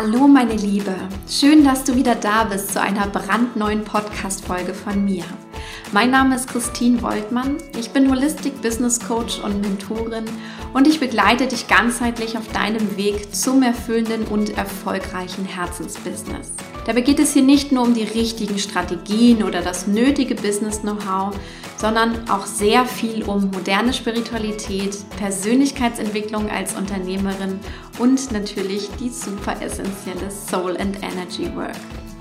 Hallo meine Liebe, schön, dass du wieder da bist zu einer brandneuen Podcast-Folge von mir. Mein Name ist Christine Woltmann, ich bin Holistic Business Coach und Mentorin und ich begleite dich ganzheitlich auf deinem Weg zum erfüllenden und erfolgreichen Herzensbusiness. Dabei geht es hier nicht nur um die richtigen Strategien oder das nötige Business-Know-how, sondern auch sehr viel um moderne Spiritualität, Persönlichkeitsentwicklung als Unternehmerin und natürlich die super essentielle Soul and Energy Work.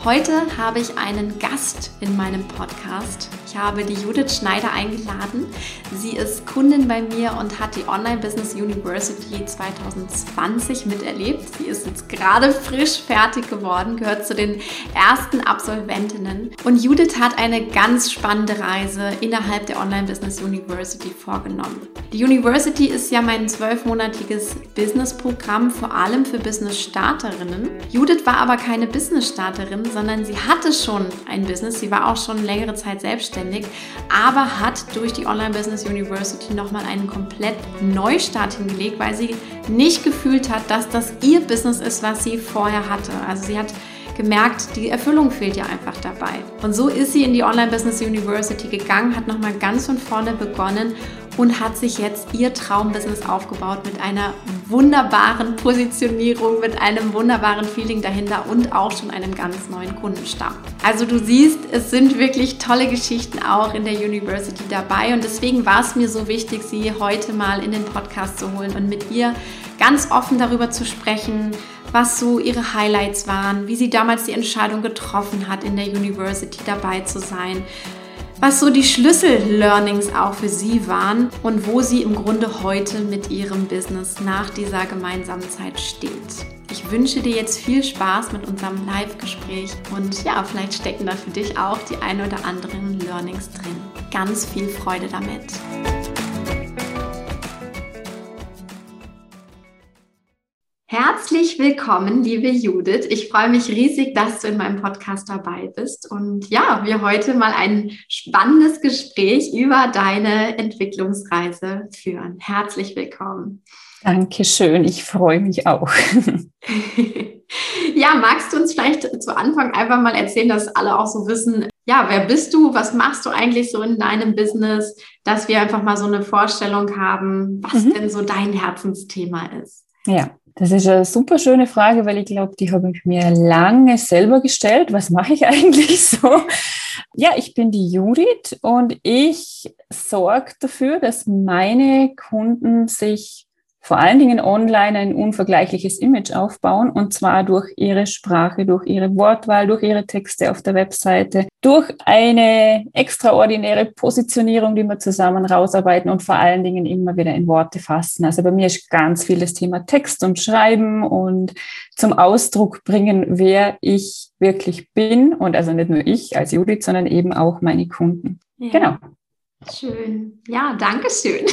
Heute habe ich einen Gast in meinem Podcast. Ich habe die Judith Schneider eingeladen. Sie ist Kundin bei mir und hat die Online Business University 2020 miterlebt. Sie ist jetzt gerade frisch fertig geworden, gehört zu den ersten Absolventinnen. Und Judith hat eine ganz spannende Reise innerhalb der Online Business University vorgenommen. Die University ist ja mein zwölfmonatiges Business-Programm, vor allem für Business-Starterinnen. Judith war aber keine Business-Starterin, sondern sie hatte schon ein Business. Sie war auch schon längere Zeit selbstständig, aber hat durch die Online Business University nochmal einen komplett Neustart hingelegt, weil sie nicht gefühlt hat, dass das ihr Business ist, was sie vorher hatte. Also sie hat gemerkt, die Erfüllung fehlt ja einfach dabei. Und so ist sie in die Online Business University gegangen, hat nochmal ganz von vorne begonnen und hat sich jetzt ihr Traumbusiness aufgebaut mit einer wunderbaren Positionierung, mit einem wunderbaren Feeling dahinter und auch schon einem ganz neuen Kundenstamm. Also du siehst, es sind wirklich tolle Geschichten auch in der University dabei und deswegen war es mir so wichtig, sie heute mal in den Podcast zu holen und mit ihr ganz offen darüber zu sprechen, was so ihre Highlights waren, wie sie damals die Entscheidung getroffen hat, in der University dabei zu sein, was so die Schlüssel-Learnings auch für sie waren und wo sie im Grunde heute mit ihrem Business nach dieser gemeinsamen Zeit steht. Ich wünsche dir jetzt viel Spaß mit unserem Live-Gespräch und ja, vielleicht stecken da für dich auch die ein oder anderen Learnings drin. Ganz viel Freude damit. Herzlich willkommen, liebe Judith. Ich freue mich riesig, dass du in meinem Podcast dabei bist und ja, wir heute mal ein spannendes Gespräch über deine Entwicklungsreise führen. Herzlich willkommen. Dankeschön, ich freue mich auch. ja, magst du uns vielleicht zu Anfang einfach mal erzählen, dass alle auch so wissen, ja, wer bist du? Was machst du eigentlich so in deinem Business? Dass wir einfach mal so eine Vorstellung haben, was mhm. denn so dein Herzensthema ist. Ja, das ist eine super schöne Frage, weil ich glaube, die habe ich mir lange selber gestellt. Was mache ich eigentlich so? Ja, ich bin die Judith und ich sorge dafür, dass meine Kunden sich vor allen Dingen online ein unvergleichliches Image aufbauen und zwar durch ihre Sprache, durch ihre Wortwahl, durch ihre Texte auf der Webseite, durch eine extraordinäre Positionierung, die wir zusammen rausarbeiten und vor allen Dingen immer wieder in Worte fassen. Also bei mir ist ganz viel das Thema Text und Schreiben und zum Ausdruck bringen, wer ich wirklich bin und also nicht nur ich als Judith, sondern eben auch meine Kunden. Ja. Genau. Schön. Ja, danke schön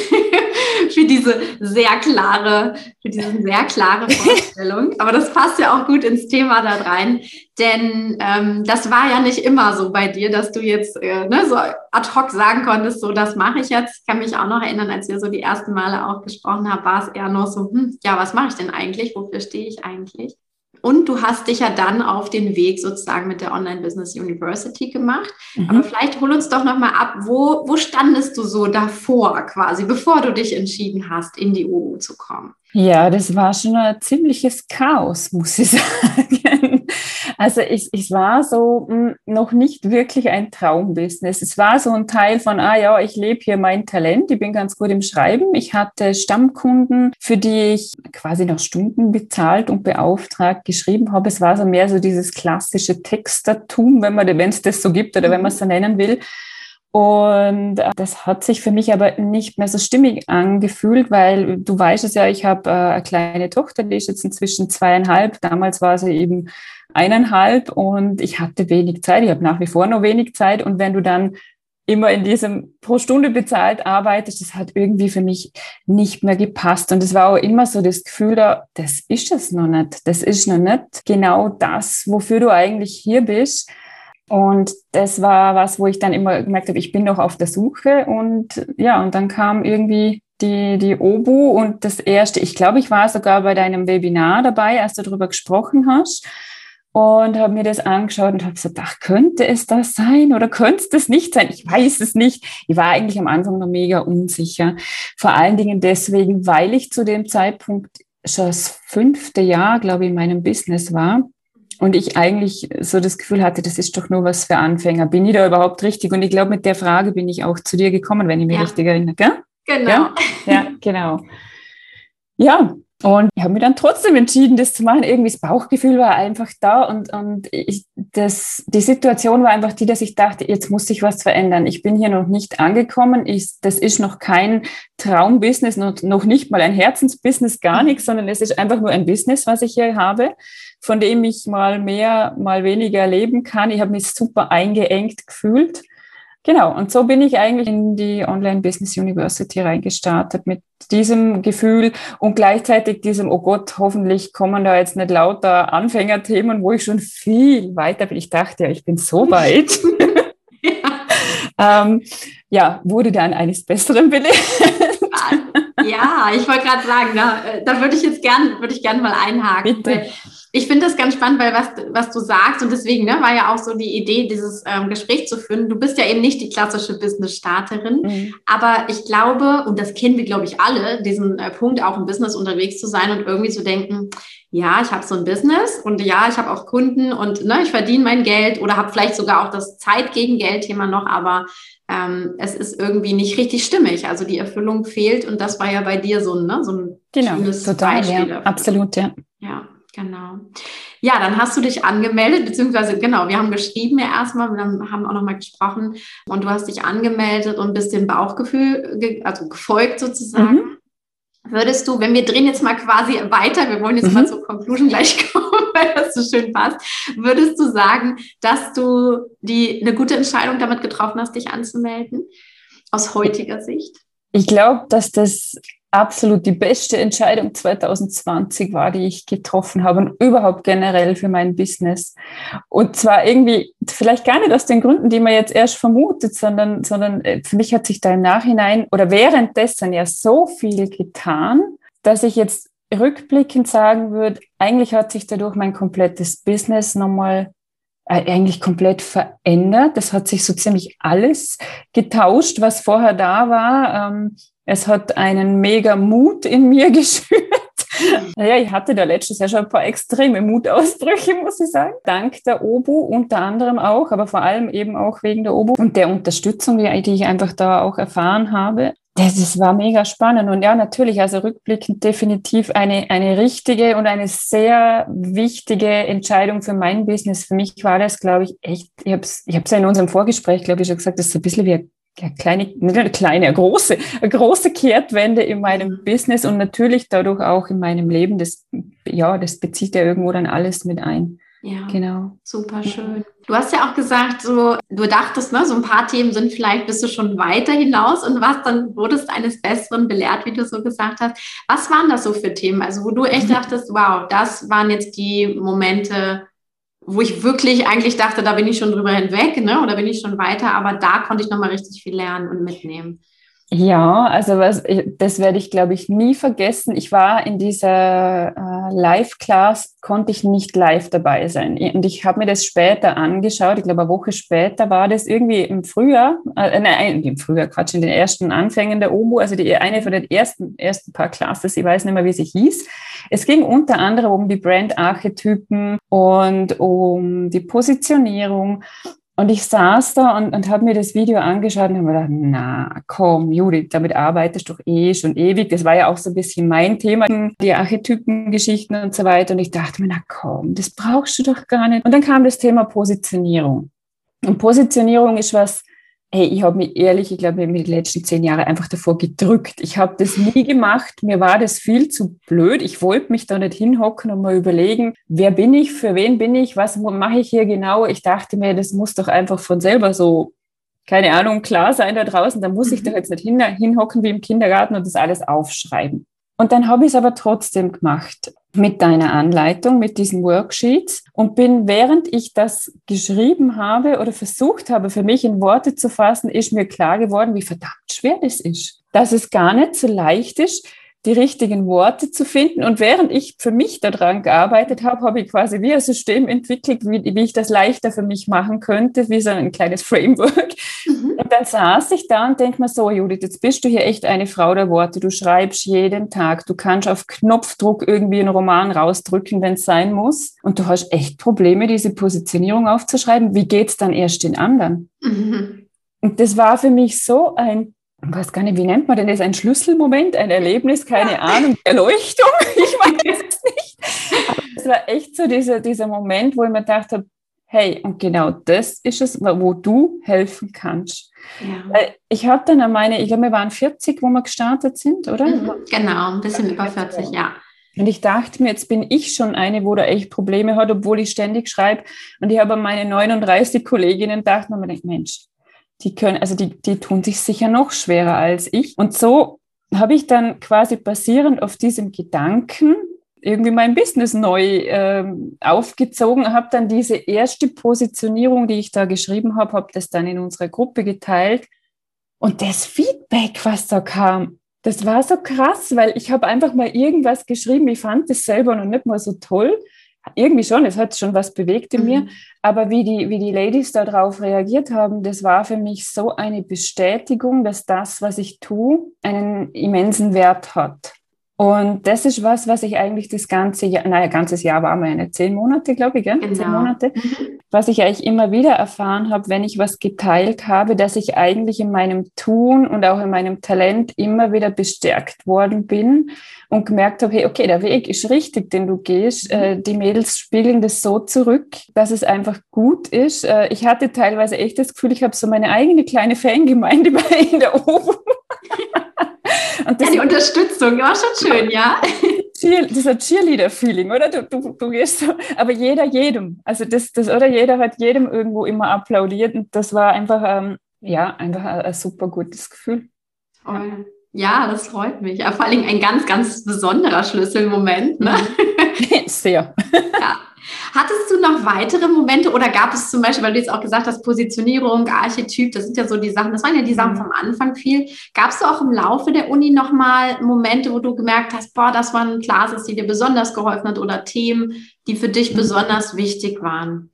für diese sehr klare, für diese sehr klare Vorstellung. Aber das passt ja auch gut ins Thema da rein, denn ähm, das war ja nicht immer so bei dir, dass du jetzt äh, ne, so ad hoc sagen konntest, so das mache ich jetzt. Ich kann mich auch noch erinnern, als wir so die ersten Male auch gesprochen haben, war es eher noch so, hm, ja, was mache ich denn eigentlich? Wofür stehe ich eigentlich? Und du hast dich ja dann auf den Weg sozusagen mit der Online Business University gemacht. Mhm. Aber vielleicht hol uns doch nochmal ab, wo, wo standest du so davor quasi, bevor du dich entschieden hast, in die OU zu kommen? Ja, das war schon ein ziemliches Chaos, muss ich sagen. Also ich, ich war so mh, hm, noch nicht wirklich ein Traumbusiness. Es war so ein Teil von, ah ja, ich lebe hier mein Talent, ich bin ganz gut im Schreiben. Ich hatte Stammkunden, für die ich quasi noch Stunden bezahlt und beauftragt geschrieben habe. Es war so mehr so dieses klassische Textertum, wenn man, wenn es das so gibt oder wenn man es so nennen will. Und äh, das hat sich für mich aber nicht mehr so stimmig angefühlt, weil du weißt es ja, ich habe äh, eine kleine Tochter, die ist jetzt inzwischen zweieinhalb. Damals war sie eben eineinhalb und ich hatte wenig Zeit. Ich habe nach wie vor noch wenig Zeit. Und wenn du dann immer in diesem pro Stunde bezahlt arbeitest, das hat irgendwie für mich nicht mehr gepasst. Und es war auch immer so das Gefühl da, das ist es noch nicht. Das ist noch nicht genau das, wofür du eigentlich hier bist. Und das war was, wo ich dann immer gemerkt habe, ich bin noch auf der Suche und ja, und dann kam irgendwie die, die OBU und das erste, ich glaube, ich war sogar bei deinem Webinar dabei, als du darüber gesprochen hast und habe mir das angeschaut und habe gesagt, ach, könnte es das sein oder könnte es das nicht sein? Ich weiß es nicht. Ich war eigentlich am Anfang noch mega unsicher. Vor allen Dingen deswegen, weil ich zu dem Zeitpunkt schon das fünfte Jahr, glaube ich, in meinem Business war. Und ich eigentlich so das Gefühl hatte, das ist doch nur was für Anfänger. Bin ich da überhaupt richtig? Und ich glaube, mit der Frage bin ich auch zu dir gekommen, wenn ich mich ja. richtig erinnere. Gell? Genau. Ja, ja genau. Ja, und ich habe mich dann trotzdem entschieden, das zu machen. Irgendwie das Bauchgefühl war einfach da und, und ich, das, die Situation war einfach die, dass ich dachte, jetzt muss sich was verändern. Ich bin hier noch nicht angekommen. Ich, das ist noch kein Traumbusiness, noch, noch nicht mal ein Herzensbusiness, gar mhm. nichts, sondern es ist einfach nur ein Business, was ich hier habe, von dem ich mal mehr, mal weniger leben kann. Ich habe mich super eingeengt gefühlt Genau, und so bin ich eigentlich in die Online Business University reingestartet mit diesem Gefühl und gleichzeitig diesem, oh Gott, hoffentlich kommen da jetzt nicht lauter Anfängerthemen, wo ich schon viel weiter bin. Ich dachte ja, ich bin so weit. ja. ähm, ja, wurde dann eines Besseren belehrt. ja, ich wollte gerade sagen, da, da würde ich jetzt gerne, würde ich gerne mal einhaken. Bitte ich finde das ganz spannend, weil was, was du sagst und deswegen ne, war ja auch so die Idee, dieses ähm, Gespräch zu führen. Du bist ja eben nicht die klassische Business-Starterin, mhm. aber ich glaube, und das kennen wir, glaube ich, alle, diesen äh, Punkt, auch im Business unterwegs zu sein und irgendwie zu denken, ja, ich habe so ein Business und ja, ich habe auch Kunden und ne, ich verdiene mein Geld oder habe vielleicht sogar auch das Zeit gegen Geld-Thema noch, aber ähm, es ist irgendwie nicht richtig stimmig. Also die Erfüllung fehlt und das war ja bei dir so, ne, so ein genau, total, Beispiel ja, absolut, ja. Ja. Genau. Ja, dann hast du dich angemeldet, beziehungsweise genau, wir haben geschrieben ja erstmal, wir haben auch nochmal gesprochen und du hast dich angemeldet und bist dem Bauchgefühl, ge also gefolgt sozusagen. Mhm. Würdest du, wenn wir drehen jetzt mal quasi weiter, wir wollen jetzt mhm. mal zur Conclusion gleich kommen, weil das so schön passt, würdest du sagen, dass du die eine gute Entscheidung damit getroffen hast, dich anzumelden, aus heutiger Sicht? Ich glaube, dass das absolut die beste Entscheidung 2020 war, die ich getroffen habe und überhaupt generell für mein Business. Und zwar irgendwie, vielleicht gar nicht aus den Gründen, die man jetzt erst vermutet, sondern, sondern äh, für mich hat sich da im Nachhinein oder währenddessen ja so viel getan, dass ich jetzt rückblickend sagen würde, eigentlich hat sich dadurch mein komplettes Business nochmal äh, eigentlich komplett verändert. Das hat sich so ziemlich alles getauscht, was vorher da war. Es hat einen mega Mut in mir geschürt. Naja, ich hatte da letztes Jahr schon ein paar extreme Mutausbrüche, muss ich sagen. Dank der OBU unter anderem auch, aber vor allem eben auch wegen der OBU und der Unterstützung, die, ich einfach da auch erfahren habe. Das, das war mega spannend. Und ja, natürlich, also rückblickend definitiv eine, eine richtige und eine sehr wichtige Entscheidung für mein Business. Für mich war das, glaube ich, echt, ich habe es ich hab's ja in unserem Vorgespräch, glaube ich, schon gesagt, das ist ein bisschen wie ein ja, kleine, nicht kleine, eine große, große Kehrtwende in meinem mhm. Business und natürlich dadurch auch in meinem Leben. Das, ja, das bezieht ja irgendwo dann alles mit ein. Ja, genau. Super schön. Du hast ja auch gesagt, so, du dachtest, ne, so ein paar Themen sind vielleicht, bist du schon weiter hinaus und was dann wurdest eines Besseren belehrt, wie du so gesagt hast. Was waren das so für Themen? Also, wo du echt dachtest, wow, das waren jetzt die Momente, wo ich wirklich eigentlich dachte, da bin ich schon drüber hinweg, ne? oder bin ich schon weiter, aber da konnte ich nochmal richtig viel lernen und mitnehmen. Ja, also was, das werde ich, glaube ich, nie vergessen. Ich war in dieser äh, Live-Class, konnte ich nicht live dabei sein. Und ich habe mir das später angeschaut. Ich glaube, eine Woche später war das irgendwie im Frühjahr, äh, nein, im Frühjahr, Quatsch, in den ersten Anfängen der OBU, also die, eine von den ersten, ersten paar Classes, ich weiß nicht mehr, wie sie hieß. Es ging unter anderem um die Brand-Archetypen und um die Positionierung. Und ich saß da und, und habe mir das Video angeschaut und habe mir gedacht, na komm, Judith, damit arbeitest du doch eh schon ewig. Das war ja auch so ein bisschen mein Thema, die Archetypengeschichten und so weiter. Und ich dachte mir, na komm, das brauchst du doch gar nicht. Und dann kam das Thema Positionierung. Und Positionierung ist was, hey, ich habe mich ehrlich, ich glaube, mir die letzten zehn Jahre einfach davor gedrückt. Ich habe das nie gemacht. Mir war das viel zu blöd. Ich wollte mich da nicht hinhocken und mal überlegen, wer bin ich, für wen bin ich, was mache ich hier genau. Ich dachte mir, das muss doch einfach von selber so, keine Ahnung, klar sein da draußen. Da muss ich mhm. doch jetzt nicht hin, hinhocken wie im Kindergarten und das alles aufschreiben. Und dann habe ich es aber trotzdem gemacht mit deiner Anleitung, mit diesen Worksheets und bin, während ich das geschrieben habe oder versucht habe, für mich in Worte zu fassen, ist mir klar geworden, wie verdammt schwer das ist. dass es gar nicht so leicht ist, die richtigen Worte zu finden. Und während ich für mich daran gearbeitet habe, habe ich quasi wie ein System entwickelt, wie, wie ich das leichter für mich machen könnte, wie so ein kleines Framework. Mhm. Und dann saß ich da und denke mir so, Judith, jetzt bist du hier echt eine Frau der Worte. Du schreibst jeden Tag. Du kannst auf Knopfdruck irgendwie einen Roman rausdrücken, wenn es sein muss. Und du hast echt Probleme, diese Positionierung aufzuschreiben. Wie geht's dann erst den anderen? Mhm. Und das war für mich so ein ich weiß gar nicht, wie nennt man denn das? Ein Schlüsselmoment, ein Erlebnis, keine. Ahnung, Erleuchtung? Ich weiß es nicht. Aber es war echt so dieser, dieser Moment, wo ich mir gedacht habe, hey, und genau das ist es, wo du helfen kannst. Ja. Ich habe dann an meine, ich glaube, wir waren 40, wo wir gestartet sind, oder? Mhm, genau, ein bisschen über 40, ja. Und ich dachte mir, jetzt bin ich schon eine, wo da echt Probleme hat, obwohl ich ständig schreibe. Und ich habe an meine 39 Kolleginnen gedacht und mir gedacht, Mensch, die können, also die, die tun sich sicher noch schwerer als ich. Und so habe ich dann quasi basierend auf diesem Gedanken irgendwie mein Business neu äh, aufgezogen, habe dann diese erste Positionierung, die ich da geschrieben habe, habe das dann in unserer Gruppe geteilt. Und das Feedback, was da kam, das war so krass, weil ich habe einfach mal irgendwas geschrieben. Ich fand das selber noch nicht mal so toll irgendwie schon, es hat schon was bewegt in mhm. mir, aber wie die, wie die Ladies darauf reagiert haben, das war für mich so eine Bestätigung, dass das, was ich tue, einen immensen Wert hat. Und das ist was, was ich eigentlich das ganze Jahr, naja, ganzes Jahr war meine zehn Monate, glaube ich, gell? Genau. zehn Monate, mhm. was ich eigentlich immer wieder erfahren habe, wenn ich was geteilt habe, dass ich eigentlich in meinem Tun und auch in meinem Talent immer wieder bestärkt worden bin und gemerkt habe, hey, okay, der Weg ist richtig, den du gehst. Mhm. Äh, die Mädels spiegeln das so zurück, dass es einfach gut ist. Äh, ich hatte teilweise echt das Gefühl, ich habe so meine eigene kleine Fangemeinde in der Oben. Und ja, die Unterstützung war schon schön, ja. Cheer, dieser Cheerleader-Feeling, oder? Du, du, du gehst so, aber jeder jedem. Also das, das, oder jeder hat jedem irgendwo immer applaudiert und das war einfach, ähm, ja, einfach ein, ein super gutes Gefühl. Oh. Ja, das freut mich. Ja, vor allem ein ganz, ganz besonderer Schlüsselmoment. Ne? Sehr. Ja. Hattest du noch weitere Momente oder gab es zum Beispiel, weil du jetzt auch gesagt hast, Positionierung, Archetyp, das sind ja so die Sachen, das waren ja die Sachen mhm. vom Anfang viel. Gab es auch im Laufe der Uni nochmal Momente, wo du gemerkt hast, boah, das waren Classes, die dir besonders geholfen hat oder Themen, die für dich mhm. besonders wichtig waren?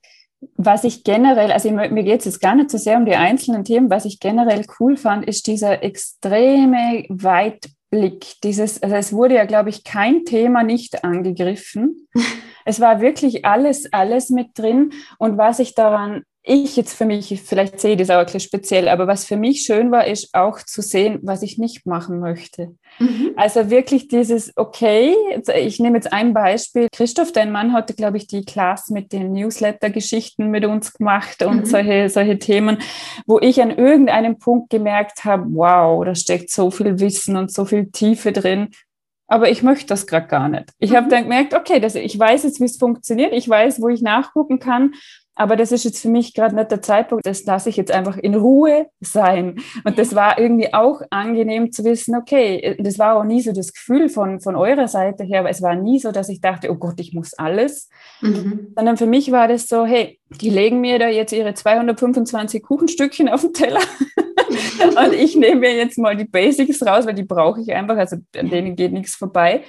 Was ich generell, also mir geht es jetzt gar nicht so sehr um die einzelnen Themen, was ich generell cool fand, ist dieser extreme Weitblick. Dieses, also es wurde ja, glaube ich, kein Thema nicht angegriffen. Es war wirklich alles, alles mit drin. Und was ich daran ich jetzt für mich, vielleicht sehe ich das auch ein bisschen speziell, aber was für mich schön war, ist auch zu sehen, was ich nicht machen möchte. Mhm. Also wirklich dieses, okay, ich nehme jetzt ein Beispiel. Christoph, dein Mann hatte, glaube ich, die Class mit den Newsletter-Geschichten mit uns gemacht und mhm. solche, solche Themen, wo ich an irgendeinem Punkt gemerkt habe, wow, da steckt so viel Wissen und so viel Tiefe drin aber ich möchte das gerade gar nicht. Ich mhm. habe dann gemerkt, okay, das, ich weiß jetzt, wie es funktioniert, ich weiß, wo ich nachgucken kann, aber das ist jetzt für mich gerade nicht der Zeitpunkt, das lasse ich jetzt einfach in Ruhe sein. Und das war irgendwie auch angenehm zu wissen, okay, das war auch nie so das Gefühl von, von eurer Seite her, aber es war nie so, dass ich dachte, oh Gott, ich muss alles. Mhm. Sondern für mich war das so, hey, die legen mir da jetzt ihre 225 Kuchenstückchen auf den Teller und ich nehme mir jetzt mal die Basics raus, weil die brauche ich einfach, also an denen geht nichts vorbei.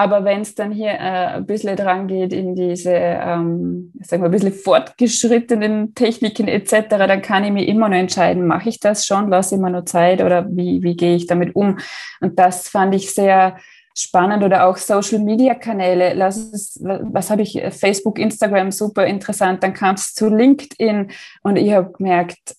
Aber wenn es dann hier äh, ein bisschen dran geht in diese, ähm, sagen wir, ein bisschen fortgeschrittenen Techniken etc., dann kann ich mir immer noch entscheiden, mache ich das schon, lasse ich mir noch Zeit oder wie, wie gehe ich damit um? Und das fand ich sehr spannend oder auch Social Media Kanäle. Lass es, was habe ich? Facebook, Instagram, super interessant. Dann kam es zu LinkedIn und ich habe gemerkt,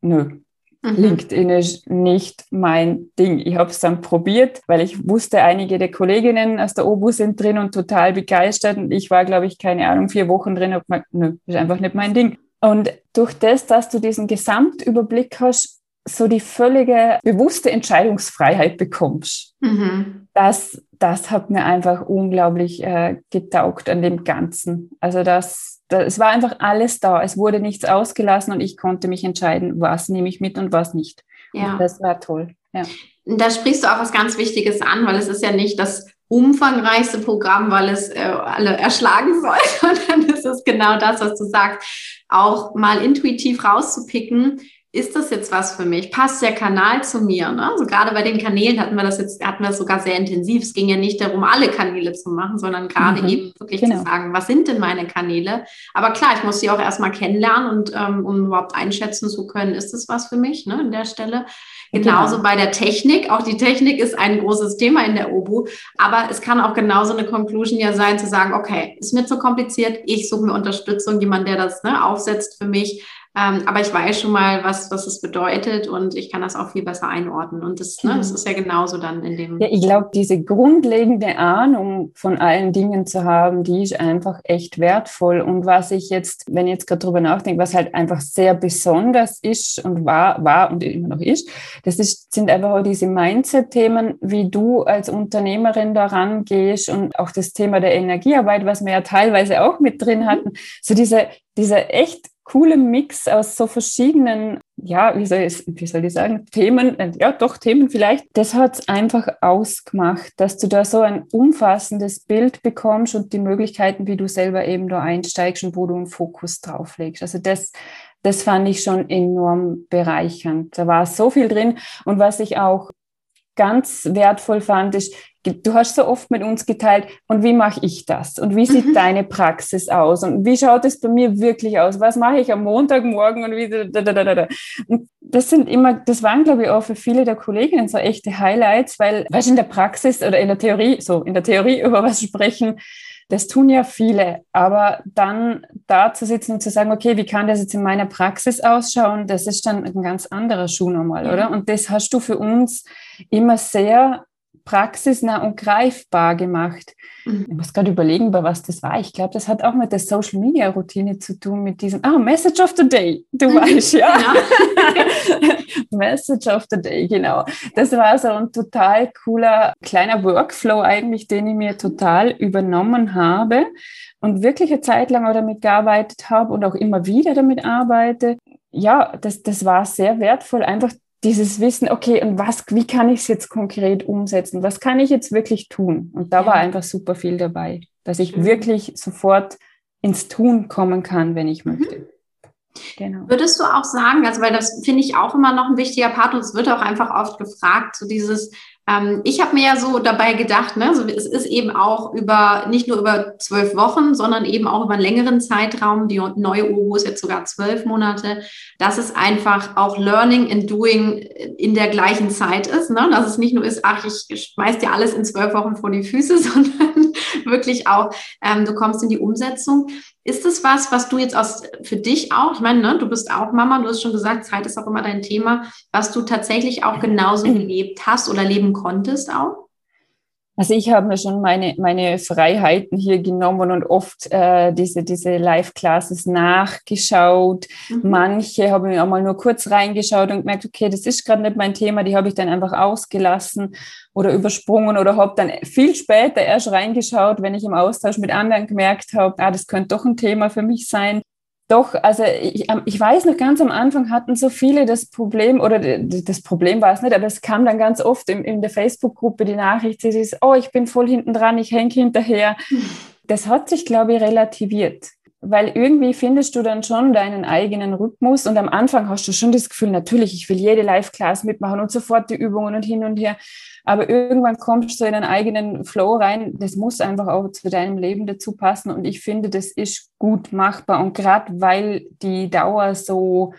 nö, Mhm. LinkedIn ist nicht mein Ding. Ich habe es dann probiert, weil ich wusste, einige der Kolleginnen aus der OBU sind drin und total begeistert. Und ich war, glaube ich, keine Ahnung, vier Wochen drin und gesagt, nö, ist einfach nicht mein Ding. Und durch das, dass du diesen Gesamtüberblick hast, so die völlige bewusste Entscheidungsfreiheit bekommst, mhm. das, das hat mir einfach unglaublich äh, getaugt an dem Ganzen. Also das, es war einfach alles da. Es wurde nichts ausgelassen und ich konnte mich entscheiden, was nehme ich mit und was nicht. Ja. Und das war toll. Ja. Da sprichst du auch was ganz Wichtiges an, weil es ist ja nicht das umfangreichste Programm, weil es äh, alle erschlagen soll, sondern es ist genau das, was du sagst, auch mal intuitiv rauszupicken, ist das jetzt was für mich? Passt der Kanal zu mir? Ne? Also gerade bei den Kanälen hatten wir das jetzt, hatten wir das sogar sehr intensiv. Es ging ja nicht darum, alle Kanäle zu machen, sondern gerade mhm. eben wirklich genau. zu sagen, was sind denn meine Kanäle? Aber klar, ich muss sie auch erstmal kennenlernen und ähm, um überhaupt einschätzen zu können, ist das was für mich ne, an der Stelle. Genauso genau. bei der Technik. Auch die Technik ist ein großes Thema in der OBU. Aber es kann auch genauso eine Conclusion ja sein, zu sagen, okay, ist mir zu kompliziert, ich suche mir Unterstützung, jemand, der das ne, aufsetzt für mich. Ähm, aber ich weiß schon mal, was, was es bedeutet und ich kann das auch viel besser einordnen. Und das, ne, das mhm. ist ja genauso dann in dem. Ja, ich glaube, diese grundlegende Ahnung von allen Dingen zu haben, die ist einfach echt wertvoll. Und was ich jetzt, wenn ich jetzt gerade drüber nachdenke, was halt einfach sehr besonders ist und war, war und immer noch ist, das ist, sind einfach auch diese Mindset-Themen, wie du als Unternehmerin daran gehst und auch das Thema der Energiearbeit, was wir ja teilweise auch mit drin mhm. hatten. So diese, dieser echt coole Mix aus so verschiedenen, ja, wie soll ich, wie soll ich sagen, Themen, äh, ja doch Themen vielleicht. Das hat es einfach ausgemacht, dass du da so ein umfassendes Bild bekommst und die Möglichkeiten, wie du selber eben da einsteigst und wo du einen Fokus drauf legst. Also das, das fand ich schon enorm bereichernd. Da war so viel drin. Und was ich auch ganz wertvoll fand, ist, du hast so oft mit uns geteilt, und wie mache ich das? Und wie sieht mhm. deine Praxis aus? Und wie schaut es bei mir wirklich aus? Was mache ich am Montagmorgen und wie da, da, da, da. Und das sind immer, das waren, glaube ich, auch für viele der Kolleginnen so echte Highlights, weil, weißt du, in der Praxis oder in der Theorie, so in der Theorie über was sprechen, das tun ja viele, aber dann da zu sitzen und zu sagen, okay, wie kann das jetzt in meiner Praxis ausschauen, das ist dann ein ganz anderer Schuh nochmal, mhm. oder? Und das hast du für uns immer sehr praxisnah und greifbar gemacht. Mhm. Ich muss gerade überlegen, bei was das war. Ich glaube, das hat auch mit der Social Media Routine zu tun, mit diesem, ah, Message of the Day. Du mhm. weißt, ja. ja. Message of the Day, genau. Das war so ein total cooler kleiner Workflow eigentlich, den ich mir total übernommen habe und wirklich eine Zeit lang auch damit gearbeitet habe und auch immer wieder damit arbeite. Ja, das, das war sehr wertvoll, einfach dieses Wissen, okay, und was, wie kann ich es jetzt konkret umsetzen? Was kann ich jetzt wirklich tun? Und da war einfach super viel dabei, dass ich Schön. wirklich sofort ins Tun kommen kann, wenn ich mhm. möchte. Genau. Würdest du auch sagen, also weil das finde ich auch immer noch ein wichtiger Part und es wird auch einfach oft gefragt, so dieses, ähm, ich habe mir ja so dabei gedacht, ne, so, es ist eben auch über, nicht nur über zwölf Wochen, sondern eben auch über einen längeren Zeitraum, die neue URU ist jetzt sogar zwölf Monate, dass es einfach auch Learning and Doing in der gleichen Zeit ist, ne? dass es nicht nur ist, ach, ich schmeiß dir alles in zwölf Wochen vor die Füße, sondern wirklich auch, ähm, du kommst in die Umsetzung. Ist es was, was du jetzt aus, für dich auch, ich meine, ne, du bist auch Mama, du hast schon gesagt, Zeit ist auch immer dein Thema, was du tatsächlich auch genauso gelebt hast oder leben konntest auch? Also ich habe mir schon meine, meine Freiheiten hier genommen und oft äh, diese, diese Live-Classes nachgeschaut. Mhm. Manche habe ich auch mal nur kurz reingeschaut und gemerkt, okay, das ist gerade nicht mein Thema, die habe ich dann einfach ausgelassen oder übersprungen oder habe dann viel später erst reingeschaut, wenn ich im Austausch mit anderen gemerkt habe, ah, das könnte doch ein Thema für mich sein. Doch, also ich, ich weiß noch ganz am Anfang hatten so viele das Problem, oder das Problem war es nicht, aber es kam dann ganz oft in, in der Facebook-Gruppe die Nachricht, sie ist, oh, ich bin voll hinten dran, ich hänge hinterher. Das hat sich, glaube ich, relativiert. Weil irgendwie findest du dann schon deinen eigenen Rhythmus und am Anfang hast du schon das Gefühl, natürlich, ich will jede Live-Class mitmachen und sofort die Übungen und hin und her. Aber irgendwann kommst du in einen eigenen Flow rein. Das muss einfach auch zu deinem Leben dazu passen. Und ich finde, das ist gut machbar. Und gerade weil die Dauer so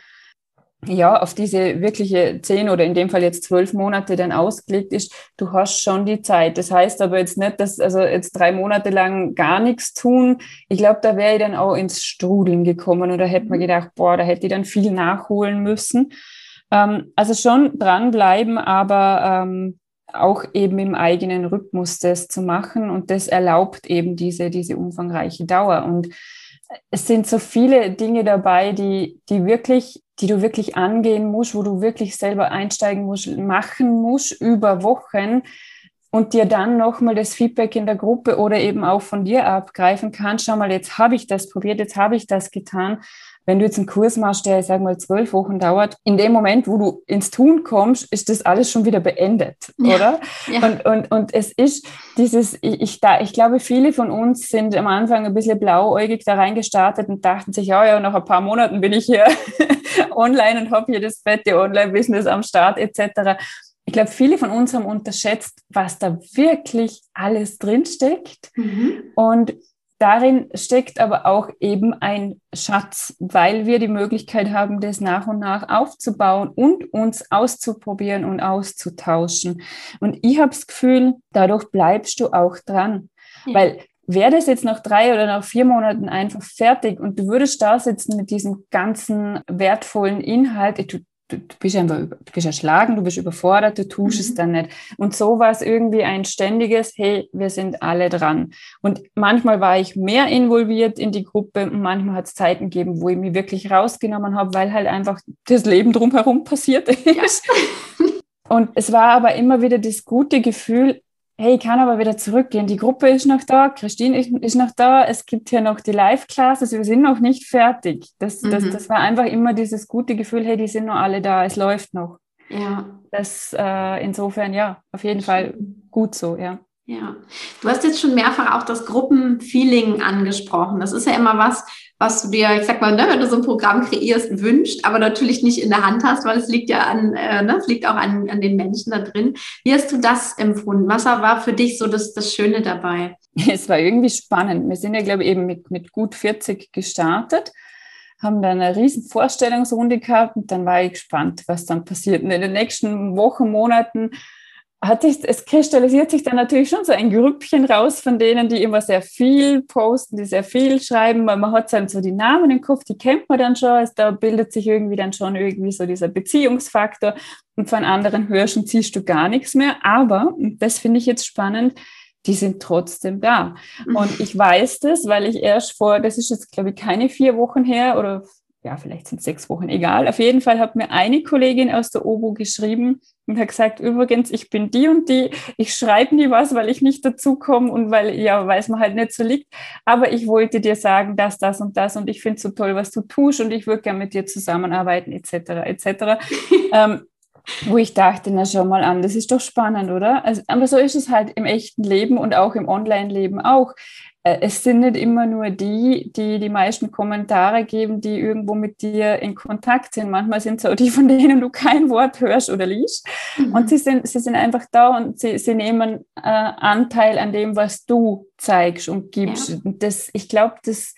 ja, auf diese wirkliche zehn oder in dem Fall jetzt zwölf Monate dann ausgelegt ist, du hast schon die Zeit. Das heißt aber jetzt nicht, dass also jetzt drei Monate lang gar nichts tun. Ich glaube, da wäre ich dann auch ins Strudeln gekommen oder hätte man mhm. gedacht, boah, da hätte ich dann viel nachholen müssen. Ähm, also schon dranbleiben, aber ähm, auch eben im eigenen Rhythmus das zu machen und das erlaubt eben diese, diese umfangreiche Dauer. Und es sind so viele Dinge dabei, die, die wirklich, die du wirklich angehen musst, wo du wirklich selber einsteigen musst, machen musst über Wochen, und dir dann nochmal das Feedback in der Gruppe oder eben auch von dir abgreifen kannst. Schau mal, jetzt habe ich das probiert, jetzt habe ich das getan. Wenn du jetzt einen Kurs machst, der, ich sag mal, zwölf Wochen dauert, in dem Moment, wo du ins Tun kommst, ist das alles schon wieder beendet, ja. oder? Ja. Und, und, und es ist dieses, ich, ich, da, ich glaube, viele von uns sind am Anfang ein bisschen blauäugig da reingestartet und dachten sich, ja, ja, nach ein paar Monaten bin ich hier online und habe hier das fette Online-Business am Start etc. Ich glaube, viele von uns haben unterschätzt, was da wirklich alles drinsteckt. Mhm. Und Darin steckt aber auch eben ein Schatz, weil wir die Möglichkeit haben, das nach und nach aufzubauen und uns auszuprobieren und auszutauschen. Und ich habe das Gefühl, dadurch bleibst du auch dran. Ja. Weil wäre das jetzt nach drei oder nach vier Monaten einfach fertig und du würdest da sitzen mit diesem ganzen wertvollen Inhalt, du, du, du bist einfach du bist erschlagen, du bist überfordert, du tust mhm. es dann nicht. Und so war es irgendwie ein ständiges, hey, wir sind alle dran. Und manchmal war ich mehr involviert in die Gruppe und manchmal hat es Zeiten gegeben, wo ich mich wirklich rausgenommen habe, weil halt einfach das Leben drumherum passiert ist. Ja. Und es war aber immer wieder das gute Gefühl, hey, ich kann aber wieder zurückgehen. Die Gruppe ist noch da, Christine ist, noch da, es gibt hier noch die Live-Classes, wir sind noch nicht fertig. Das, mhm. das, das war einfach immer dieses gute Gefühl, hey, die sind noch alle da, es läuft noch. Ja. Das äh, insofern, ja, auf jeden Fall gut so, ja. Ja, du hast jetzt schon mehrfach auch das Gruppenfeeling angesprochen. Das ist ja immer was, was du dir, ich sag mal, ne, wenn du so ein Programm kreierst, wünscht, aber natürlich nicht in der Hand hast, weil es liegt ja an, äh, ne, es liegt auch an, an den Menschen da drin. Wie hast du das empfunden? Was war für dich so das, das Schöne dabei? Es war irgendwie spannend. Wir sind ja, glaube ich, eben mit, mit gut 40 gestartet haben dann eine riesen Vorstellungsrunde gehabt und dann war ich gespannt, was dann passiert. Und in den nächsten Wochen, Monaten hat sich, es kristallisiert sich dann natürlich schon so ein Grüppchen raus von denen, die immer sehr viel posten, die sehr viel schreiben, weil man hat dann so die Namen im Kopf, die kennt man dann schon, also da bildet sich irgendwie dann schon irgendwie so dieser Beziehungsfaktor und von anderen und ziehst du gar nichts mehr, aber, und das finde ich jetzt spannend, die sind trotzdem da. Mhm. Und ich weiß das, weil ich erst vor, das ist jetzt glaube ich keine vier Wochen her oder ja, vielleicht sind es sechs Wochen, egal. Auf jeden Fall hat mir eine Kollegin aus der OBO geschrieben und hat gesagt, übrigens, ich bin die und die, ich schreibe nie was, weil ich nicht dazu komme und weil, ja, weil es mir halt nicht so liegt. Aber ich wollte dir sagen, dass das und das und ich finde es so toll, was du tust und ich würde gerne mit dir zusammenarbeiten, etc., etc. ähm, wo ich dachte, na schau mal an, das ist doch spannend, oder? Also, aber so ist es halt im echten Leben und auch im Online-Leben auch. Äh, es sind nicht immer nur die, die die meisten Kommentare geben, die irgendwo mit dir in Kontakt sind. Manchmal sind es auch die, von denen du kein Wort hörst oder liest. Mhm. Und sie sind, sie sind einfach da und sie, sie nehmen äh, Anteil an dem, was du zeigst und gibst. Ja. Das, ich glaube, das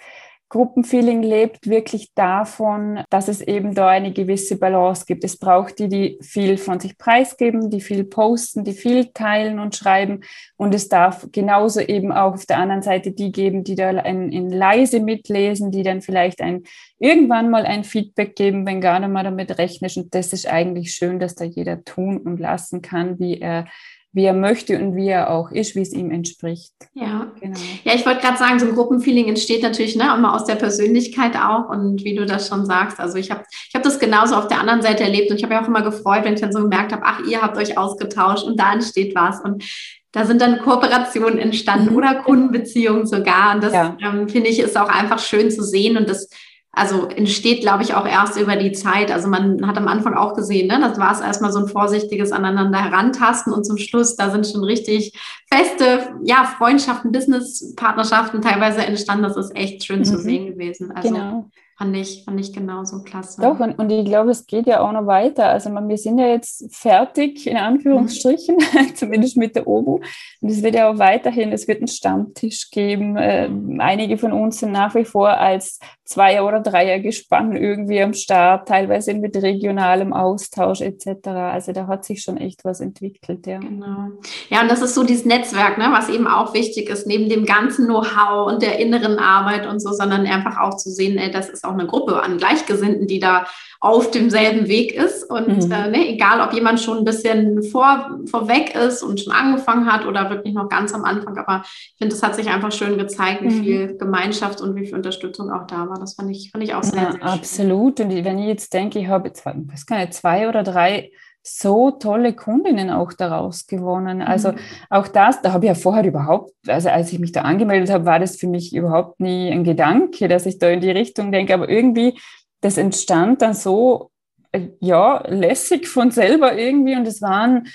Gruppenfeeling lebt wirklich davon, dass es eben da eine gewisse Balance gibt. Es braucht die, die viel von sich preisgeben, die viel posten, die viel teilen und schreiben. Und es darf genauso eben auch auf der anderen Seite die geben, die da in, in leise mitlesen, die dann vielleicht ein, irgendwann mal ein Feedback geben, wenn gar nicht mal damit rechnest. Und das ist eigentlich schön, dass da jeder tun und lassen kann, wie er wie er möchte und wie er auch ist, wie es ihm entspricht. Ja, genau. Ja, ich wollte gerade sagen, so ein Gruppenfeeling entsteht natürlich ne, immer aus der Persönlichkeit auch und wie du das schon sagst. Also ich habe ich hab das genauso auf der anderen Seite erlebt und ich habe ja auch immer gefreut, wenn ich dann so gemerkt habe, ach, ihr habt euch ausgetauscht und da entsteht was und da sind dann Kooperationen entstanden mhm. oder Kundenbeziehungen sogar. Und das ja. ähm, finde ich ist auch einfach schön zu sehen und das also entsteht, glaube ich, auch erst über die Zeit. Also man hat am Anfang auch gesehen, ne, das war es erstmal so ein vorsichtiges aneinander herantasten und zum Schluss, da sind schon richtig feste, ja, Freundschaften, Businesspartnerschaften teilweise entstanden. Das ist echt schön mhm. zu sehen gewesen. Also genau. Fand ich, fand ich genauso klasse. Doch, und, und ich glaube, es geht ja auch noch weiter. Also man, wir sind ja jetzt fertig, in Anführungsstrichen, mhm. zumindest mit der OBU. Und es wird ja auch weiterhin, es wird einen Stammtisch geben. Äh, einige von uns sind nach wie vor als Zweier- oder Dreier-Gespann irgendwie am Start, teilweise mit regionalem Austausch etc. Also da hat sich schon echt was entwickelt, ja. Genau. Ja, und das ist so dieses Netzwerk, ne, was eben auch wichtig ist, neben dem ganzen Know-how und der inneren Arbeit und so, sondern einfach auch zu sehen, ey, das ist auch eine Gruppe an Gleichgesinnten, die da auf demselben Weg ist. Und mhm. äh, ne, egal, ob jemand schon ein bisschen vor, vorweg ist und schon angefangen hat oder wirklich noch ganz am Anfang, aber ich finde, es hat sich einfach schön gezeigt, wie mhm. viel Gemeinschaft und wie viel Unterstützung auch da war. Das fand ich, fand ich auch sehr, ja, sehr Absolut. Und wenn ich jetzt denke, ich habe jetzt, was kann ich, zwei oder drei so tolle Kundinnen auch daraus gewonnen. Also mhm. auch das, da habe ich ja vorher überhaupt, also als ich mich da angemeldet habe, war das für mich überhaupt nie ein Gedanke, dass ich da in die Richtung denke. Aber irgendwie, das entstand dann so, äh, ja, lässig von selber irgendwie und es waren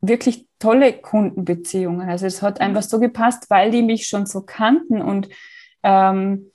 wirklich tolle Kundenbeziehungen. Also es hat einfach so gepasst, weil die mich schon so kannten und ähm,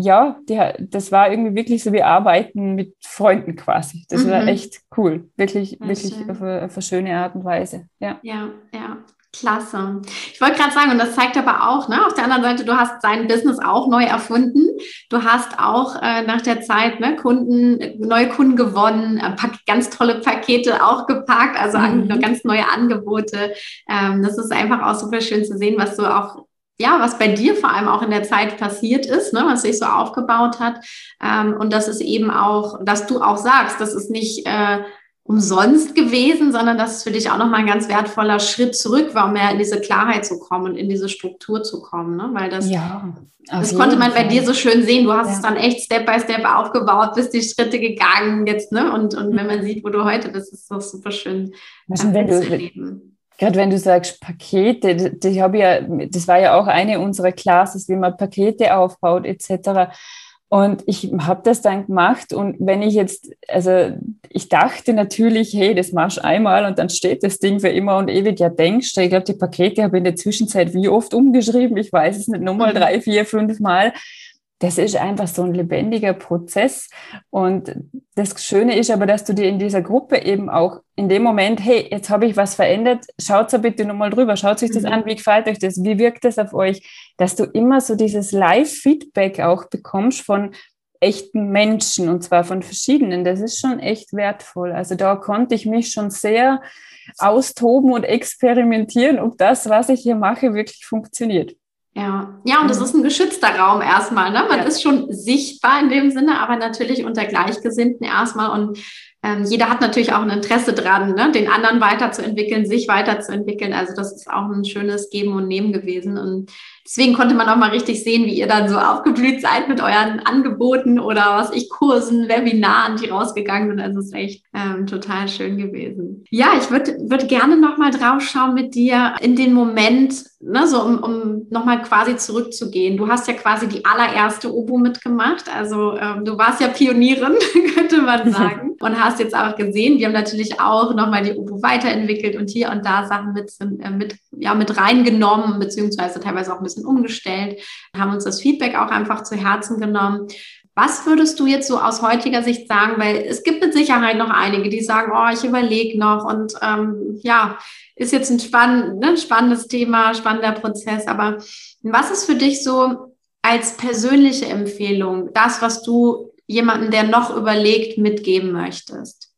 ja, die, das war irgendwie wirklich so wie Arbeiten mit Freunden quasi. Das mhm. war echt cool. Wirklich, ja, wirklich auf eine, auf eine, schöne Art und Weise. Ja, ja. ja. Klasse. Ich wollte gerade sagen, und das zeigt aber auch, ne, auf der anderen Seite, du hast dein Business auch neu erfunden. Du hast auch äh, nach der Zeit ne, Kunden, neue Kunden gewonnen, äh, ganz tolle Pakete auch gepackt, also mhm. an, ganz neue Angebote. Ähm, das ist einfach auch super schön zu sehen, was du auch ja, was bei dir vor allem auch in der Zeit passiert ist, ne, was sich so aufgebaut hat. Ähm, und das ist eben auch, dass du auch sagst, das ist nicht äh, umsonst gewesen, sondern das ist für dich auch nochmal ein ganz wertvoller Schritt zurück war, um mehr in diese Klarheit zu kommen und in diese Struktur zu kommen. Ne? Weil das, ja, das konnte man bei dir so schön sehen. Du hast ja. es dann echt Step by Step aufgebaut, bist die Schritte gegangen jetzt, ne? Und, und wenn man sieht, wo du heute bist, ist das super schön. Also, wenn du, gerade wenn du sagst Pakete, das, habe ja, das war ja auch eine unserer Classes, wie man Pakete aufbaut etc. Und ich habe das dann gemacht und wenn ich jetzt, also ich dachte natürlich, hey, das machst du einmal und dann steht das Ding für immer und ewig. Ja, denkst du, ich glaube, die Pakete habe ich in der Zwischenzeit wie oft umgeschrieben, ich weiß es nicht, nochmal mhm. drei, vier, fünf Mal das ist einfach so ein lebendiger Prozess. Und das Schöne ist aber, dass du dir in dieser Gruppe eben auch in dem Moment, hey, jetzt habe ich was verändert, schaut da bitte nochmal drüber, schaut sich das mhm. an, wie gefällt euch das, wie wirkt das auf euch, dass du immer so dieses Live-Feedback auch bekommst von echten Menschen und zwar von verschiedenen. Das ist schon echt wertvoll. Also da konnte ich mich schon sehr austoben und experimentieren, ob das, was ich hier mache, wirklich funktioniert. Ja, ja, und das ist ein geschützter Raum erstmal. Ne? Man ja. ist schon sichtbar in dem Sinne, aber natürlich unter Gleichgesinnten erstmal. Und ähm, jeder hat natürlich auch ein Interesse dran, ne? den anderen weiterzuentwickeln, sich weiterzuentwickeln. Also das ist auch ein schönes Geben und Nehmen gewesen. Und deswegen konnte man auch mal richtig sehen, wie ihr dann so aufgeblüht seid mit euren Angeboten oder was ich Kursen, Webinaren, die rausgegangen sind. Also es ist echt ähm, total schön gewesen. Ja, ich würde würd gerne noch mal drauf schauen mit dir in den Moment, ne, so um, um nochmal quasi zurückzugehen. Du hast ja quasi die allererste Obo mitgemacht. Also ähm, du warst ja Pionierin, könnte man sagen. Und hast jetzt auch gesehen, wir haben natürlich auch nochmal die Obo weiterentwickelt und hier und da Sachen mit, äh, mit, ja, mit reingenommen, beziehungsweise teilweise auch ein bisschen umgestellt, haben uns das Feedback auch einfach zu Herzen genommen. Was würdest du jetzt so aus heutiger Sicht sagen? Weil es gibt mit Sicherheit noch einige, die sagen, oh, ich überlege noch und ähm, ja, ist jetzt ein spann ne, spannendes Thema, spannender Prozess. Aber was ist für dich so als persönliche Empfehlung, das, was du jemanden, der noch überlegt, mitgeben möchtest?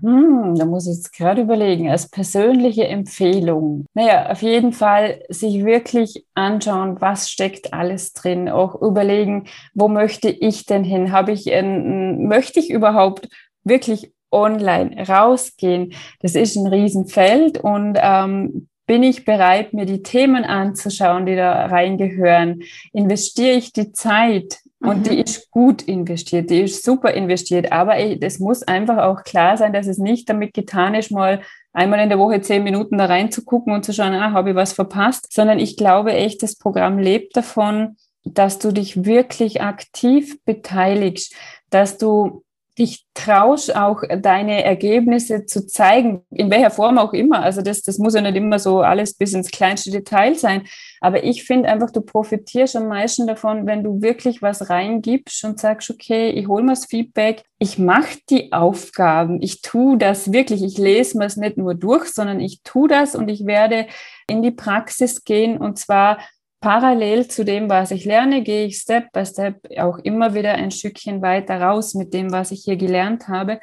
Hm, da muss ich jetzt gerade überlegen, als persönliche Empfehlung. Naja, auf jeden Fall sich wirklich anschauen, was steckt alles drin. Auch überlegen, wo möchte ich denn hin? Habe ich, ein, möchte ich überhaupt wirklich online rausgehen. Das ist ein Riesenfeld und ähm, bin ich bereit, mir die Themen anzuschauen, die da reingehören? Investiere ich die Zeit? Und mhm. die ist gut investiert, die ist super investiert. Aber es muss einfach auch klar sein, dass es nicht damit getan ist, mal einmal in der Woche zehn Minuten da reinzugucken und zu schauen, ah, habe ich was verpasst, sondern ich glaube echt, das Programm lebt davon, dass du dich wirklich aktiv beteiligst, dass du dich traust, auch deine Ergebnisse zu zeigen, in welcher Form auch immer. Also das, das muss ja nicht immer so alles bis ins kleinste Detail sein. Aber ich finde einfach, du profitierst am meisten davon, wenn du wirklich was reingibst und sagst, okay, ich hole mir das Feedback, ich mache die Aufgaben, ich tue das wirklich, ich lese mir es nicht nur durch, sondern ich tue das und ich werde in die Praxis gehen und zwar parallel zu dem, was ich lerne, gehe ich Step by Step auch immer wieder ein Stückchen weiter raus mit dem, was ich hier gelernt habe.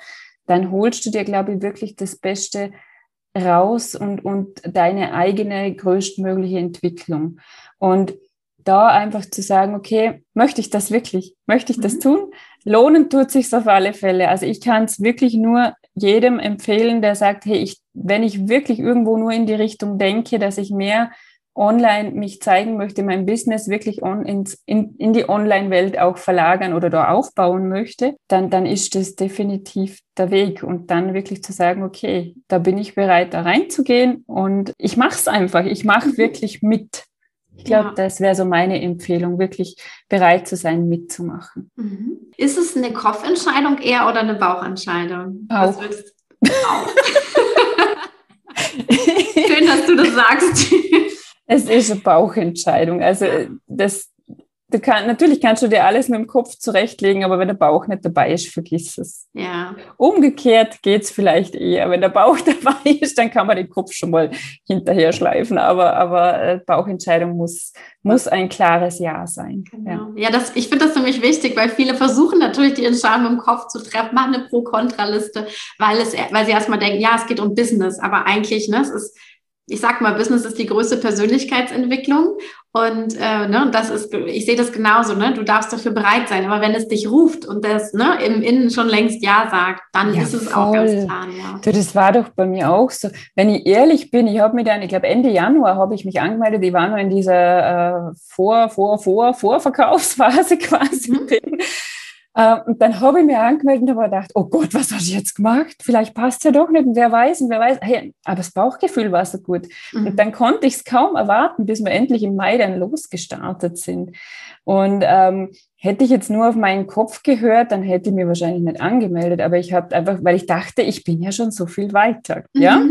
Dann holst du dir, glaube ich, wirklich das Beste raus und, und deine eigene größtmögliche Entwicklung. Und da einfach zu sagen, okay, möchte ich das wirklich? Möchte ich das mhm. tun? Lohnen tut sich auf alle Fälle. Also ich kann es wirklich nur jedem empfehlen, der sagt, hey, ich, wenn ich wirklich irgendwo nur in die Richtung denke, dass ich mehr online mich zeigen möchte, mein Business wirklich on, ins, in, in die Online-Welt auch verlagern oder da aufbauen möchte, dann, dann ist das definitiv der Weg. Und dann wirklich zu sagen, okay, da bin ich bereit, da reinzugehen und ich mache es einfach. Ich mache wirklich mit. Ich glaube, ja. das wäre so meine Empfehlung, wirklich bereit zu sein, mitzumachen. Mhm. Ist es eine Kopfentscheidung eher oder eine Bauchentscheidung? Bauch. Bauch. Schön, dass du das sagst. Es ist eine Bauchentscheidung. Also das, du kann, natürlich kannst du dir alles mit dem Kopf zurechtlegen, aber wenn der Bauch nicht dabei ist, vergiss es. Ja. Umgekehrt geht es vielleicht eher. Wenn der Bauch dabei ist, dann kann man den Kopf schon mal hinterher schleifen. Aber, aber äh, Bauchentscheidung muss, muss ein klares Ja sein. Genau. Ja, ja das, ich finde das nämlich wichtig, weil viele versuchen natürlich die Entscheidung im Kopf zu treffen, machen eine Pro-Kontra-Liste, weil, weil sie erstmal denken, ja, es geht um Business, aber eigentlich, ne, es ist ich sag mal, Business ist die größte Persönlichkeitsentwicklung und äh, ne, das ist, ich sehe das genauso, ne? Du darfst dafür bereit sein, aber wenn es dich ruft und das ne, im Innen schon längst Ja sagt, dann ja, ist es voll. auch ganz klar. Ja. Du, das war doch bei mir auch so. Wenn ich ehrlich bin, ich habe mir dann, ich glaube Ende Januar habe ich mich angemeldet, ich war noch in dieser äh, Vor, Vor, Vor, Vorverkaufsphase quasi mhm. Ähm, und dann habe ich mir angemeldet und habe gedacht, oh Gott, was hast du jetzt gemacht? Vielleicht passt es ja doch nicht und wer weiß und wer weiß. Hey, aber das Bauchgefühl war so gut. Mhm. Und dann konnte ich es kaum erwarten, bis wir endlich im Mai dann losgestartet sind. Und ähm, hätte ich jetzt nur auf meinen Kopf gehört, dann hätte ich mir wahrscheinlich nicht angemeldet. Aber ich habe einfach, weil ich dachte, ich bin ja schon so viel weiter. Mhm. Ja,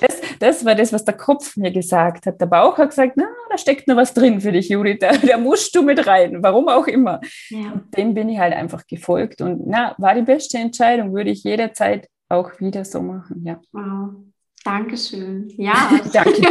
das, das war das, was der Kopf mir gesagt hat. Der Bauch hat gesagt, na, da steckt noch was drin für dich, Judith. Da, da musst du mit rein, warum auch immer. Ja. Und dem bin ich halt einfach gefolgt. Und na, war die beste Entscheidung, würde ich jederzeit auch wieder so machen. Ja. Wow. Dankeschön. Ja. Danke.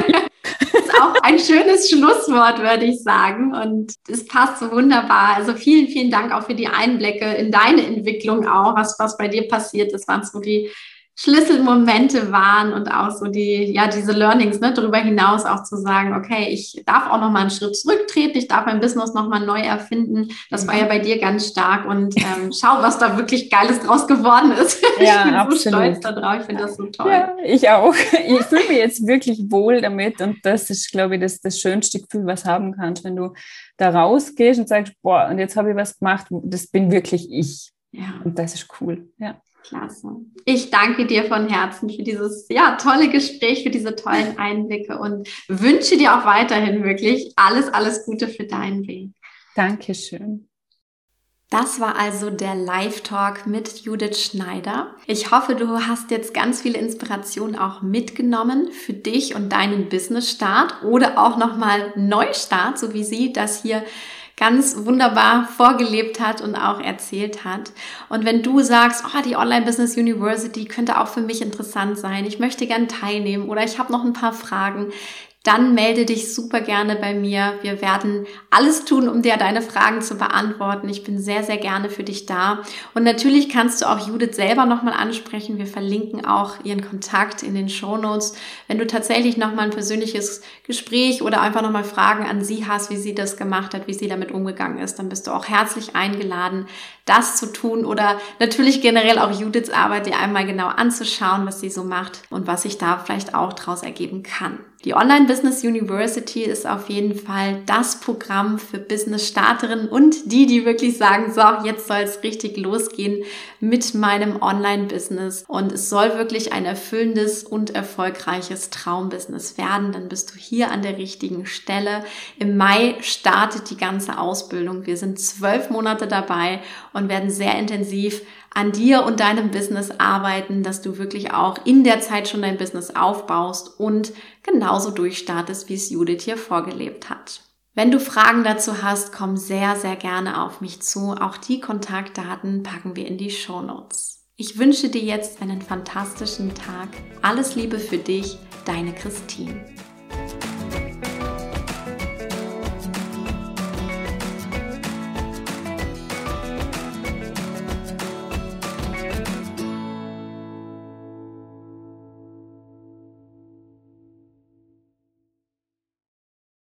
Das ist auch ein schönes Schlusswort, würde ich sagen. Und es passt so wunderbar. Also vielen, vielen Dank auch für die Einblicke in deine Entwicklung auch, was, was bei dir passiert ist, waren so die Schlüsselmomente waren und auch so die, ja, diese Learnings, ne, darüber hinaus auch zu sagen, okay, ich darf auch noch mal einen Schritt zurücktreten, ich darf mein Business noch mal neu erfinden. Das war ja bei dir ganz stark und ähm, schau, was da wirklich Geiles draus geworden ist. Ja, ich bin absolut. so stolz darauf, ich finde das so toll. Ja, ich auch. Ich fühle mich jetzt wirklich wohl damit und das ist, glaube ich, das, das schönste Gefühl, was haben kannst, wenn du da rausgehst und sagst, boah, und jetzt habe ich was gemacht, das bin wirklich ich. Ja. Und das ist cool, ja. Klasse. Ich danke dir von Herzen für dieses ja, tolle Gespräch, für diese tollen Einblicke und wünsche dir auch weiterhin wirklich alles, alles Gute für deinen Weg. Dankeschön. Das war also der Live-Talk mit Judith Schneider. Ich hoffe, du hast jetzt ganz viele Inspiration auch mitgenommen für dich und deinen Business-Start oder auch nochmal Neustart, so wie sie das hier ganz wunderbar vorgelebt hat und auch erzählt hat. Und wenn du sagst, oh, die Online Business University könnte auch für mich interessant sein, ich möchte gern teilnehmen oder ich habe noch ein paar Fragen, dann melde dich super gerne bei mir. Wir werden alles tun, um dir deine Fragen zu beantworten. Ich bin sehr, sehr gerne für dich da. Und natürlich kannst du auch Judith selber nochmal ansprechen. Wir verlinken auch ihren Kontakt in den Show Notes. Wenn du tatsächlich nochmal ein persönliches Gespräch oder einfach nochmal Fragen an sie hast, wie sie das gemacht hat, wie sie damit umgegangen ist, dann bist du auch herzlich eingeladen, das zu tun oder natürlich generell auch Judiths Arbeit dir einmal genau anzuschauen, was sie so macht und was sich da vielleicht auch daraus ergeben kann. Die Online Business University ist auf jeden Fall das Programm für Business-Starterinnen und die, die wirklich sagen, so, jetzt soll es richtig losgehen mit meinem Online-Business und es soll wirklich ein erfüllendes und erfolgreiches Traumbusiness werden. Dann bist du hier an der richtigen Stelle. Im Mai startet die ganze Ausbildung. Wir sind zwölf Monate dabei und werden sehr intensiv an dir und deinem Business arbeiten, dass du wirklich auch in der Zeit schon dein Business aufbaust und genauso durchstartest, wie es Judith hier vorgelebt hat. Wenn du Fragen dazu hast, komm sehr, sehr gerne auf mich zu. Auch die Kontaktdaten packen wir in die Show Notes. Ich wünsche dir jetzt einen fantastischen Tag. Alles Liebe für dich, deine Christine.